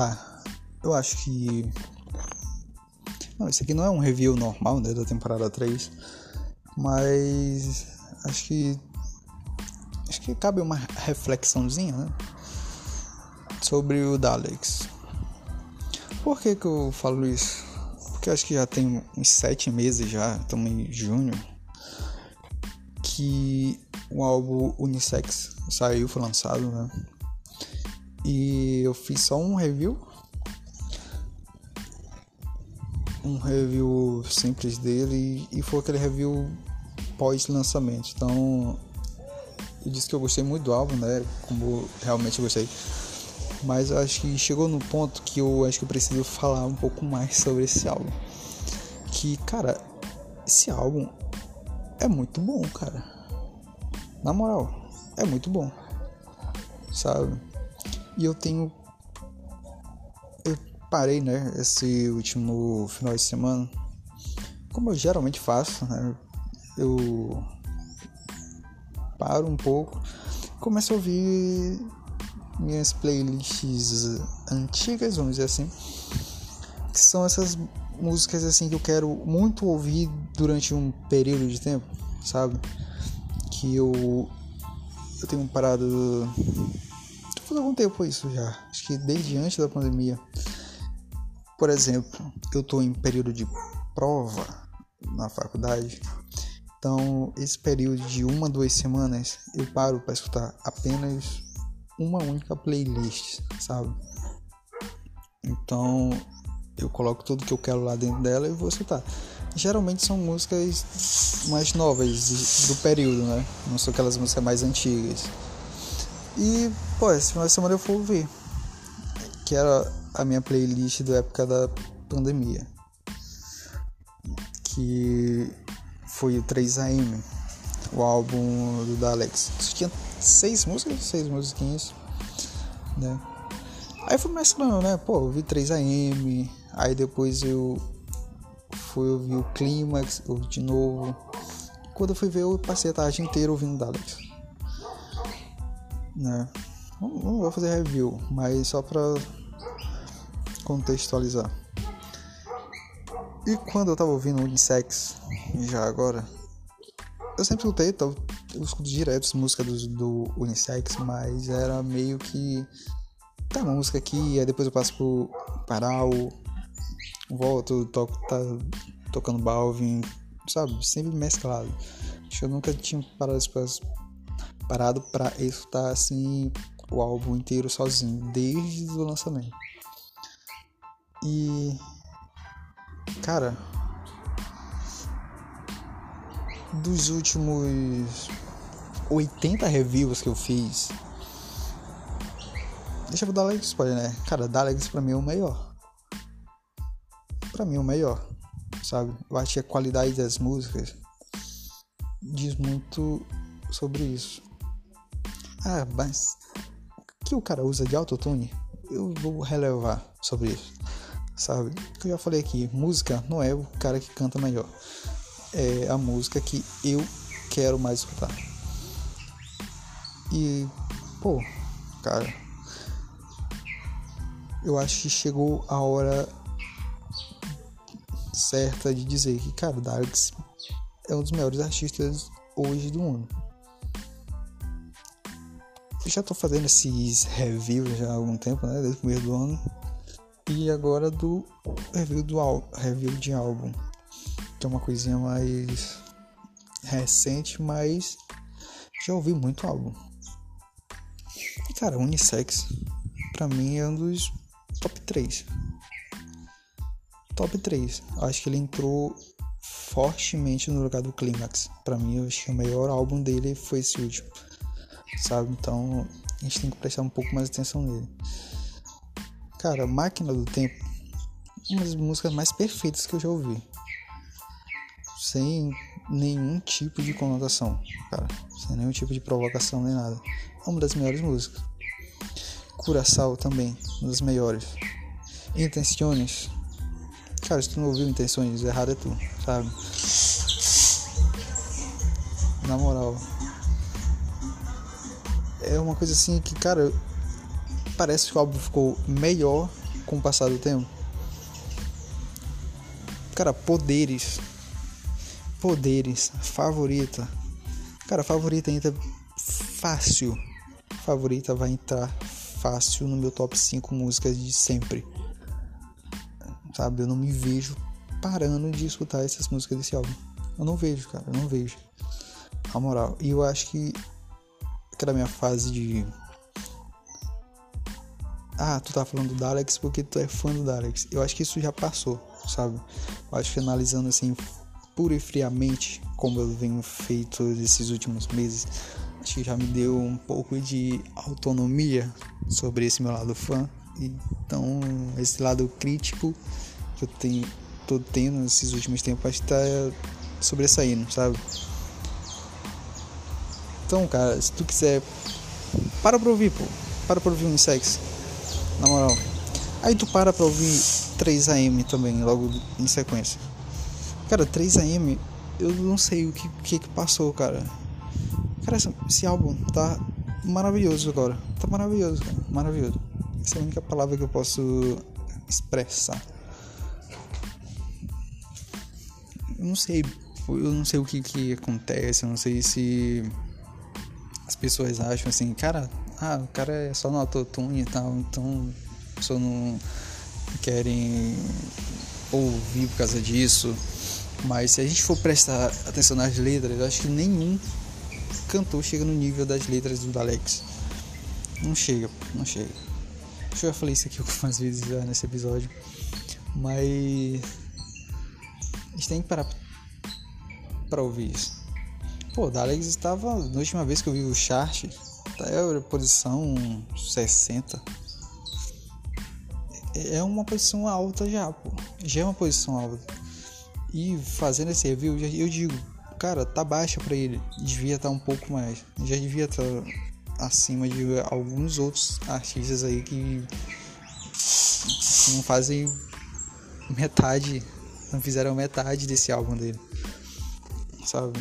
Tá. Eu acho que. Não, esse aqui não é um review normal, né? Da temporada 3. Mas. Acho que. Acho que cabe uma reflexãozinha, né? Sobre o Daleks. Por que que eu falo isso? Porque acho que já tem uns sete meses já, estamos em junho, que o álbum Unisex saiu, foi lançado, né? E eu fiz só um review. Um review simples dele e foi aquele review pós-lançamento. Então, eu disse que eu gostei muito do álbum, né? Como realmente gostei. Mas eu acho que chegou no ponto que eu acho que eu preciso falar um pouco mais sobre esse álbum. Que, cara, esse álbum é muito bom, cara. Na moral, é muito bom. Sabe? E eu tenho. Eu parei, né? Esse último final de semana. Como eu geralmente faço, né? Eu paro um pouco, começo a ouvir minhas playlists antigas, vamos dizer assim, que são essas músicas assim que eu quero muito ouvir durante um período de tempo, sabe? Que eu eu tenho parado faz algum tempo isso já, acho que desde antes da pandemia. Por exemplo, eu estou em período de prova na faculdade. Então, esse período de uma, duas semanas, eu paro para escutar apenas uma única playlist, sabe? Então eu coloco tudo que eu quero lá dentro dela e vou escutar. Geralmente são músicas mais novas do período, né? Não são aquelas músicas mais antigas. E, pô, esse final de semana eu fui ouvir. Que era a minha playlist da época da pandemia. Que foi o 3AM, o álbum do Daleks. Tinha seis músicas, seis musiquinhas, né? Aí fui mesclando, né? Pô, eu vi 3AM, aí depois eu fui ouvir o Clímax, ouvi de novo. Quando eu fui ver, eu passei a tarde inteira ouvindo Daleks. Né? Não, não vou fazer review, mas só pra contextualizar. E quando eu tava ouvindo Unisex, já agora, eu sempre escutei, eu escuto direto música do, do Unisex, mas era meio que. Tá uma música aqui, aí depois eu passo pro Paral, volto, toco, tá tocando Balvin, sabe? Sempre mesclado. Acho que eu nunca tinha parado pra, parado pra escutar assim o álbum inteiro sozinho, desde o lançamento. E. Cara, dos últimos 80 reviews que eu fiz. Deixa eu dar like spoiler, né? Cara, Daleks pra mim é o melhor. Pra mim é o melhor, sabe? Eu acho que a qualidade das músicas diz muito sobre isso. Ah, mas o que o cara usa de autotune? Eu vou relevar sobre isso, sabe? Eu já falei aqui, música não é o cara que canta melhor é a música que eu quero mais escutar. E, pô, cara, eu acho que chegou a hora certa de dizer que, cara, Darks é um dos melhores artistas hoje do mundo. Já tô fazendo esses reviews já há algum tempo, né? Desde o começo do ano. E agora do review do review de álbum que é uma coisinha mais recente, mas já ouvi muito álbum. E cara, Unisex pra mim é um dos top 3. Top 3. Acho que ele entrou fortemente no lugar do Climax. Pra mim, eu acho que o melhor álbum dele foi esse último. Sabe? Então a gente tem que prestar um pouco mais atenção nele. Cara, Máquina do Tempo, uma das músicas mais perfeitas que eu já ouvi sem nenhum tipo de conotação, cara, sem nenhum tipo de provocação nem nada. É uma das melhores músicas. Curaçao também, uma das melhores. Intenções, cara, se tu não ouviu Intenções, errado é tu, sabe? Na moral, é uma coisa assim que, cara, parece que o álbum ficou melhor com o passar do tempo. Cara, poderes. Poderes. Favorita. Cara, favorita entra fácil. Favorita vai entrar fácil no meu top 5 músicas de sempre. Sabe? Eu não me vejo parando de escutar essas músicas desse álbum. Eu não vejo, cara. Eu não vejo. A moral. E eu acho que aquela minha fase de ah, tu tá falando do Daleks porque tu é fã do Daleks. Eu acho que isso já passou, sabe? Eu acho que analisando assim, pura e friamente, como eu venho feito esses últimos meses, acho que já me deu um pouco de autonomia sobre esse meu lado fã. Então, esse lado crítico que eu tenho, tô tendo nesses últimos tempos, acho que tá sobressaindo, sabe? Então, cara, se tu quiser, para pra ouvir, pô. Para pra ouvir um sexo na moral. Aí tu para pra ouvir 3AM também, logo em sequência. Cara, 3AM, eu não sei o que, que, que passou, cara. Cara, esse álbum tá maravilhoso agora. Tá maravilhoso, cara. Maravilhoso. Essa é a única palavra que eu posso expressar. Eu não sei. Eu não sei o que, que acontece. Eu não sei se as pessoas acham assim, cara, ah, o cara é só no autotune e tal, então pessoas não querem ouvir por causa disso. Mas se a gente for prestar atenção nas letras, acho que nenhum cantor chega no nível das letras do Alex. Não chega, não chega. Acho que eu já falei isso aqui algumas vezes já nesse episódio. Mas a gente tem que parar pra ouvir isso. Pô, o Dalex estava. Na última vez que eu vi o chart, é posição 60. É uma posição alta já, pô. Já é uma posição alta. E fazendo esse review, eu digo, cara, tá baixa para ele. Devia estar tá um pouco mais. Já devia estar tá acima de alguns outros artistas aí que não fazem metade, não fizeram metade desse álbum dele. Sabe?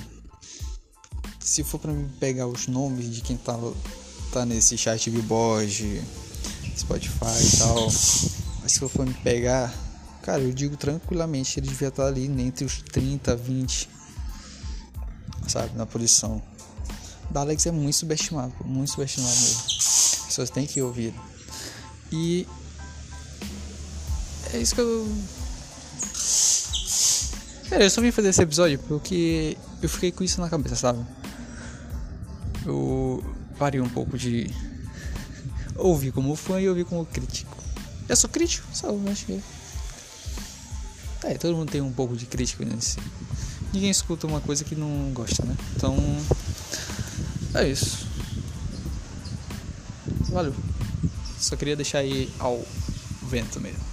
Se for para pegar os nomes de quem tá, tá nesse chat Billboard, Spotify e tal, mas se for pra me pegar, cara, eu digo tranquilamente que ele devia estar tá ali entre os 30, 20, sabe, na posição. Da Alex é muito subestimado, muito subestimado mesmo. Pessoas têm que ouvir. E é isso que eu. Cara, eu só vim fazer esse episódio porque eu fiquei com isso na cabeça, sabe? Eu parei um pouco de ouvir como fã e ouvir como crítico. Eu sou crítico, só acho que. É, todo mundo tem um pouco de crítico nesse. Ninguém escuta uma coisa que não gosta, né? Então. É isso. Valeu. Só queria deixar aí ao vento mesmo.